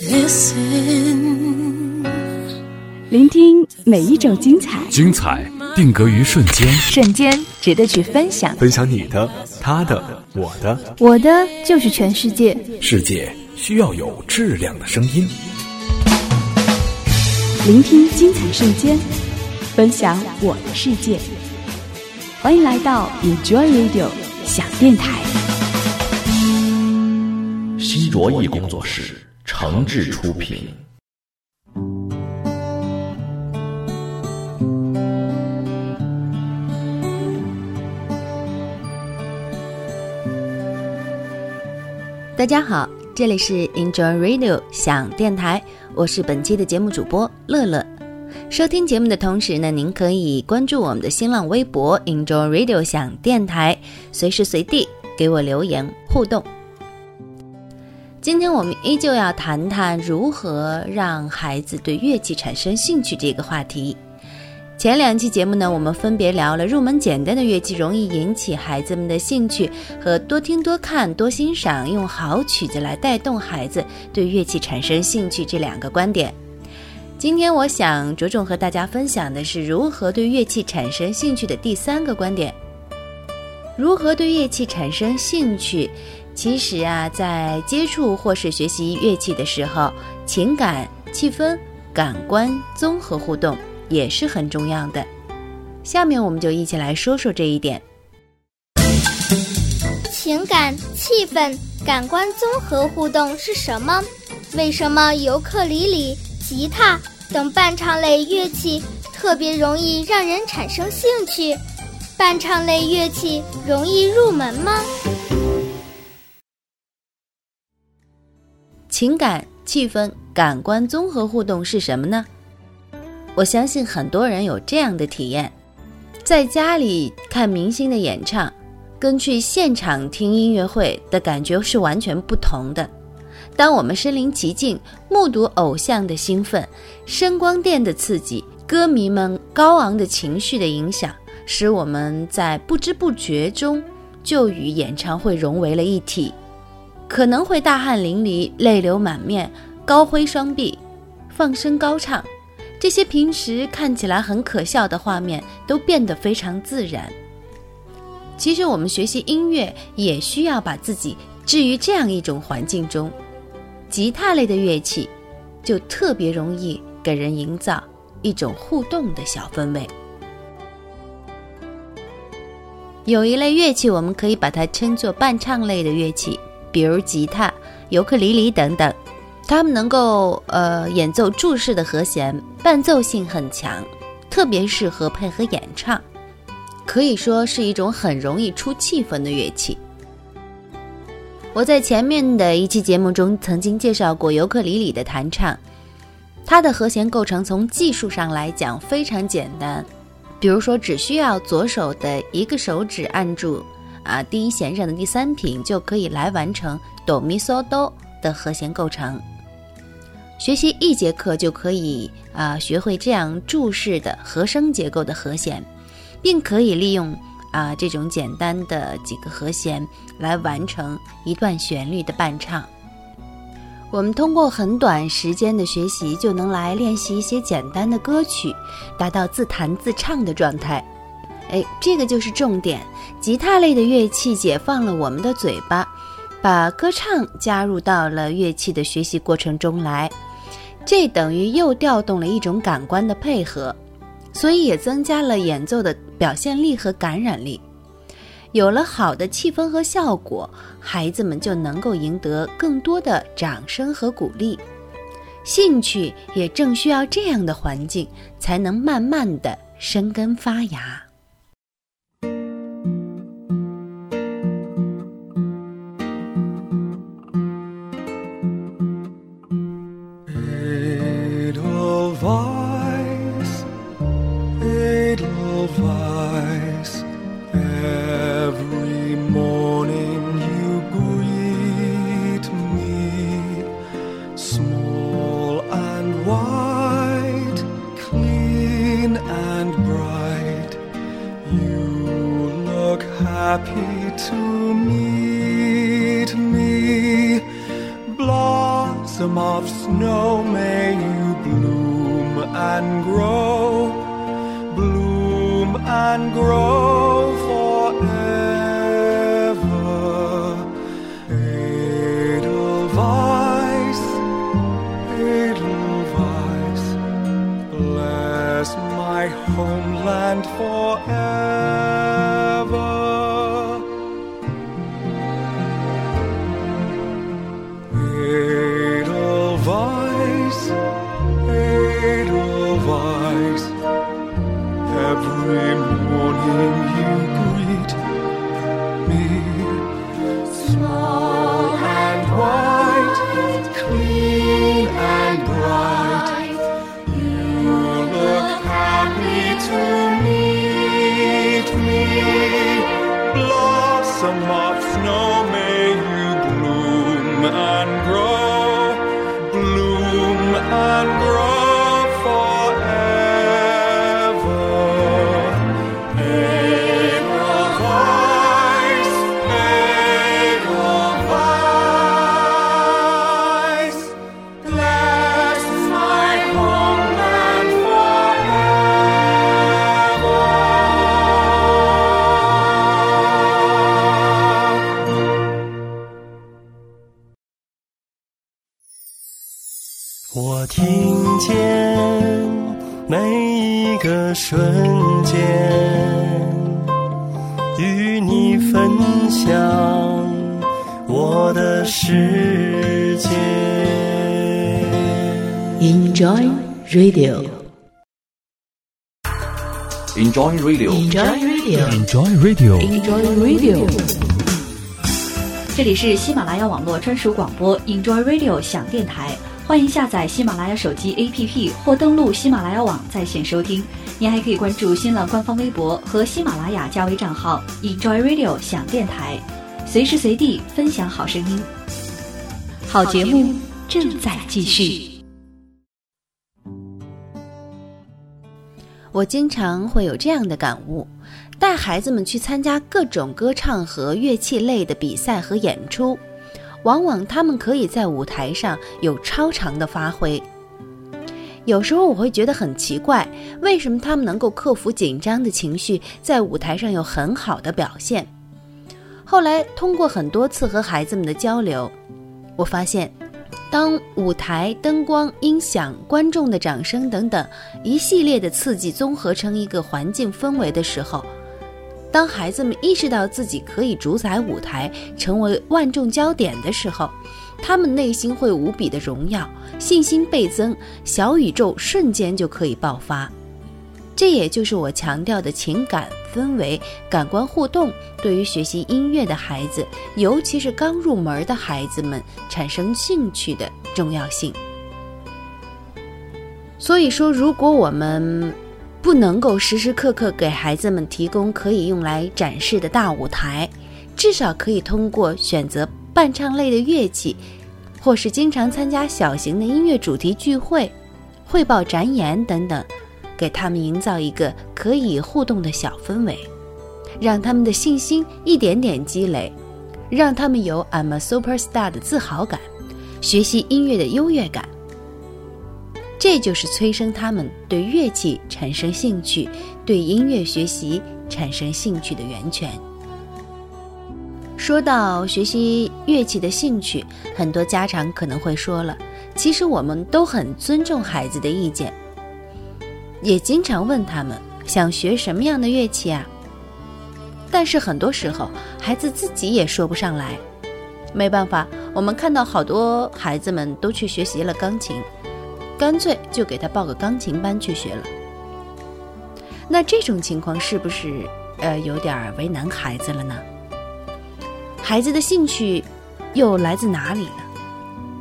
Listen，聆听每一种精彩，精彩定格于瞬间，瞬间值得去分享。分享你的、他的、我的，我的就是全世界。世界需要有质量的声音。聆听精彩瞬间，分享我的世界。欢迎来到 Enjoy Radio 小电台。新卓艺工作室诚挚出品。大家好，这里是 Enjoy Radio 想电台，我是本期的节目主播乐乐。收听节目的同时呢，您可以关注我们的新浪微博 Enjoy Radio 想电台，随时随地给我留言互动。今天我们依旧要谈谈如何让孩子对乐器产生兴趣这个话题。前两期节目呢，我们分别聊了入门简单的乐器容易引起孩子们的兴趣，和多听多看多欣赏，用好曲子来带动孩子对乐器产生兴趣这两个观点。今天我想着重和大家分享的是如何对乐器产生兴趣的第三个观点。如何对乐器产生兴趣？其实啊，在接触或是学习乐器的时候，情感、气氛、感官综合互动也是很重要的。下面我们就一起来说说这一点。情感、气氛、感官综合互动是什么？为什么尤克里里、吉他等伴唱类乐器特别容易让人产生兴趣？伴唱类乐器容易入门吗？情感、气氛、感官综合互动是什么呢？我相信很多人有这样的体验：在家里看明星的演唱，跟去现场听音乐会的感觉是完全不同的。当我们身临其境，目睹偶像的兴奋、声光电的刺激、歌迷们高昂的情绪的影响，使我们在不知不觉中就与演唱会融为了一体。可能会大汗淋漓、泪流满面、高挥双臂、放声高唱，这些平时看起来很可笑的画面都变得非常自然。其实，我们学习音乐也需要把自己置于这样一种环境中。吉他类的乐器就特别容易给人营造一种互动的小氛围。有一类乐器，我们可以把它称作伴唱类的乐器。比如吉他、尤克里里等等，它们能够呃演奏注释的和弦，伴奏性很强，特别适合配合演唱，可以说是一种很容易出气氛的乐器。我在前面的一期节目中曾经介绍过尤克里里的弹唱，它的和弦构成从技术上来讲非常简单，比如说只需要左手的一个手指按住。啊，第一弦上的第三品就可以来完成哆咪嗦哆的和弦构成。学习一节课就可以啊，学会这样注释的和声结构的和弦，并可以利用啊这种简单的几个和弦来完成一段旋律的伴唱。我们通过很短时间的学习，就能来练习一些简单的歌曲，达到自弹自唱的状态。哎，这个就是重点。吉他类的乐器解放了我们的嘴巴，把歌唱加入到了乐器的学习过程中来，这等于又调动了一种感官的配合，所以也增加了演奏的表现力和感染力。有了好的气氛和效果，孩子们就能够赢得更多的掌声和鼓励。兴趣也正需要这样的环境，才能慢慢的生根发芽。Happy to meet me. Blossom blossom of snow, may you bloom and grow, bloom and grow forever. Edelweiss, Edelweiss, bless my homeland forever. 我听见每一个瞬间，与你分享我的世界。Enjoy Radio。Enjoy Radio，Enjoy Radio。Enjoy Radio，Enjoy Radio。这里是喜马拉雅网络专属广播 Enjoy Radio 响电台，欢迎下载喜马拉雅手机 APP 或登录喜马拉雅网在线收听。您还可以关注新浪官方微博和喜马拉雅加微账号 Enjoy Radio 响电台，随时随地分享好声音。好节目正在继续。我经常会有这样的感悟：带孩子们去参加各种歌唱和乐器类的比赛和演出，往往他们可以在舞台上有超常的发挥。有时候我会觉得很奇怪，为什么他们能够克服紧张的情绪，在舞台上有很好的表现？后来通过很多次和孩子们的交流，我发现。当舞台、灯光、音响、观众的掌声等等一系列的刺激综合成一个环境氛围的时候，当孩子们意识到自己可以主宰舞台，成为万众焦点的时候，他们内心会无比的荣耀，信心倍增，小宇宙瞬间就可以爆发。这也就是我强调的情感氛围、感官互动对于学习音乐的孩子，尤其是刚入门的孩子们产生兴趣的重要性。所以说，如果我们不能够时时刻刻给孩子们提供可以用来展示的大舞台，至少可以通过选择伴唱类的乐器，或是经常参加小型的音乐主题聚会、汇报展演等等。给他们营造一个可以互动的小氛围，让他们的信心一点点积累，让他们有 “I'm a superstar” 的自豪感，学习音乐的优越感。这就是催生他们对乐器产生兴趣、对音乐学习产生兴趣的源泉。说到学习乐器的兴趣，很多家长可能会说了，其实我们都很尊重孩子的意见。也经常问他们想学什么样的乐器啊？但是很多时候孩子自己也说不上来，没办法，我们看到好多孩子们都去学习了钢琴，干脆就给他报个钢琴班去学了。那这种情况是不是呃有点为难孩子了呢？孩子的兴趣又来自哪里呢？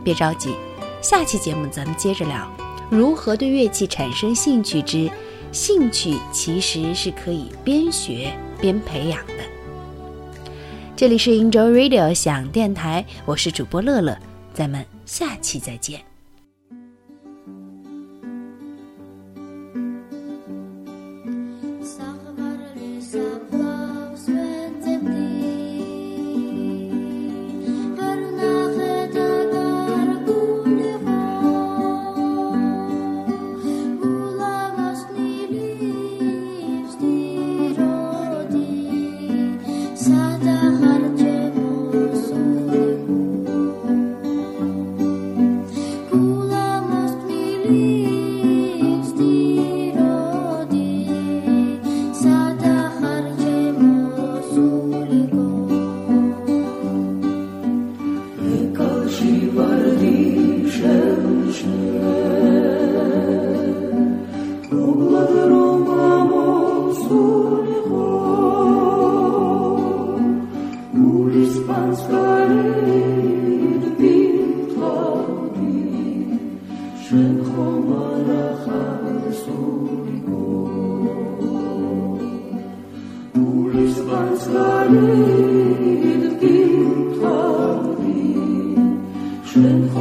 别着急，下期节目咱们接着聊。如何对乐器产生兴趣之兴趣其实是可以边学边培养的。这里是 Enjoy Radio 响电台，我是主播乐乐，咱们下期再见。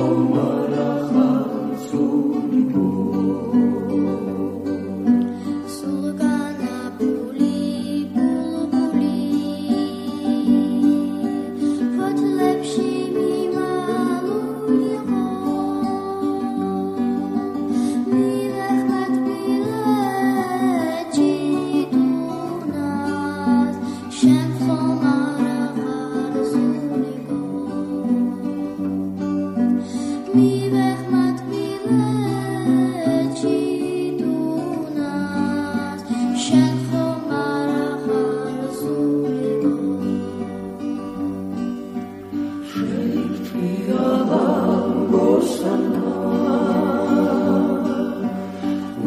Om Malachah Tzulipor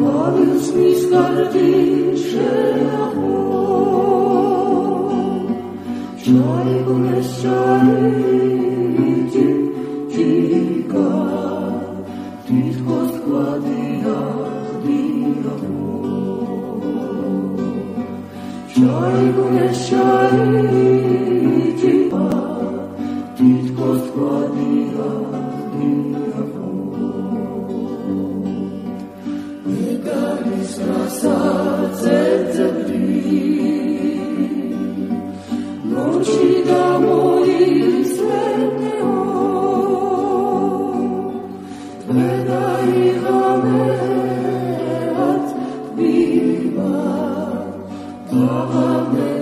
Marius mi scardince acum, Ceai gulesceaiti cica, Titcos quadia diacum. Ceai gulesceaiti cica, Titcos quadia diacum. Amen.